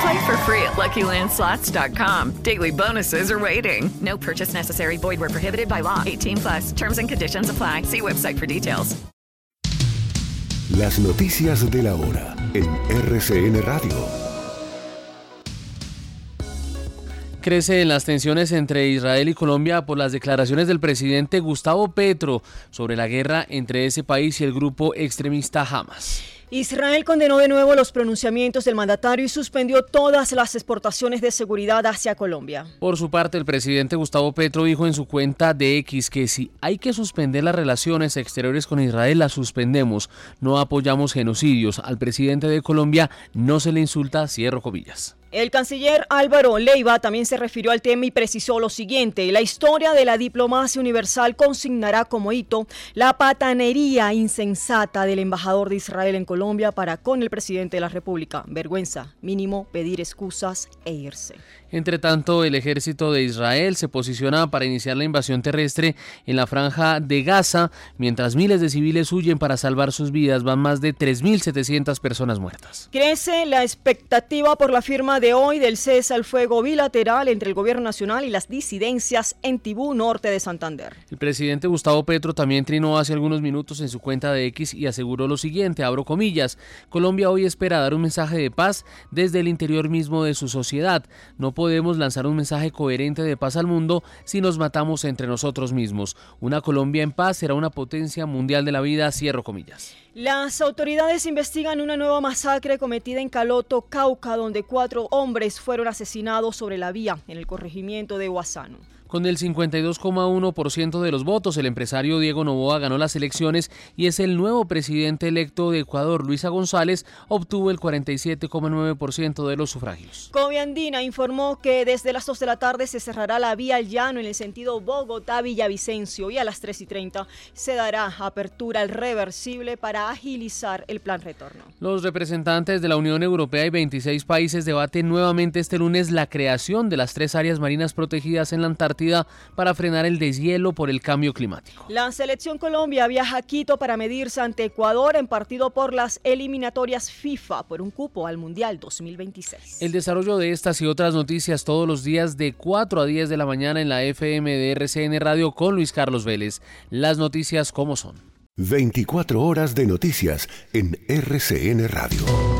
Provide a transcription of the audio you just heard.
Play for free at LuckyLandSlots.com. Daily bonuses are waiting. No purchase necessary. Void were prohibited by law. 18 plus. Terms and conditions apply. See website for details. Las noticias de la hora en RCN Radio. Crecen las tensiones entre Israel y Colombia por las declaraciones del presidente Gustavo Petro sobre la guerra entre ese país y el grupo extremista Hamas. Israel condenó de nuevo los pronunciamientos del mandatario y suspendió todas las exportaciones de seguridad hacia Colombia. Por su parte, el presidente Gustavo Petro dijo en su cuenta de X que si hay que suspender las relaciones exteriores con Israel, las suspendemos. No apoyamos genocidios. Al presidente de Colombia no se le insulta, cierro comillas. El canciller Álvaro Leiva también se refirió al tema y precisó lo siguiente. La historia de la diplomacia universal consignará como hito la patanería insensata del embajador de Israel en Colombia para con el presidente de la República. Vergüenza, mínimo pedir excusas e irse. Entre tanto, el ejército de Israel se posiciona para iniciar la invasión terrestre en la franja de Gaza, mientras miles de civiles huyen para salvar sus vidas. Van más de 3.700 personas muertas. Crece la expectativa por la firma de hoy del cese al fuego bilateral entre el gobierno nacional y las disidencias en Tibú, norte de Santander. El presidente Gustavo Petro también trinó hace algunos minutos en su cuenta de X y aseguró lo siguiente, abro comillas, Colombia hoy espera dar un mensaje de paz desde el interior mismo de su sociedad. No podemos lanzar un mensaje coherente de paz al mundo si nos matamos entre nosotros mismos. Una Colombia en paz será una potencia mundial de la vida, cierro comillas. Las autoridades investigan una nueva masacre cometida en Caloto, Cauca, donde cuatro hombres fueron asesinados sobre la vía en el corregimiento de Huasano. Con el 52,1% de los votos, el empresario Diego Novoa ganó las elecciones y es el nuevo presidente electo de Ecuador. Luisa González obtuvo el 47,9% de los sufragios. Coviandina informó que desde las 2 de la tarde se cerrará la vía al llano en el sentido Bogotá-Villavicencio y a las 3 y 30 se dará apertura al reversible para agilizar el plan retorno. Los representantes de la Unión Europea y 26 países debaten nuevamente este lunes la creación de las tres áreas marinas protegidas en la Antártida para frenar el deshielo por el cambio climático. La selección Colombia viaja a Quito para medirse ante Ecuador en partido por las eliminatorias FIFA por un cupo al Mundial 2026. El desarrollo de estas y otras noticias todos los días de 4 a 10 de la mañana en la FM de RCN Radio con Luis Carlos Vélez. Las noticias como son. 24 horas de noticias en RCN Radio.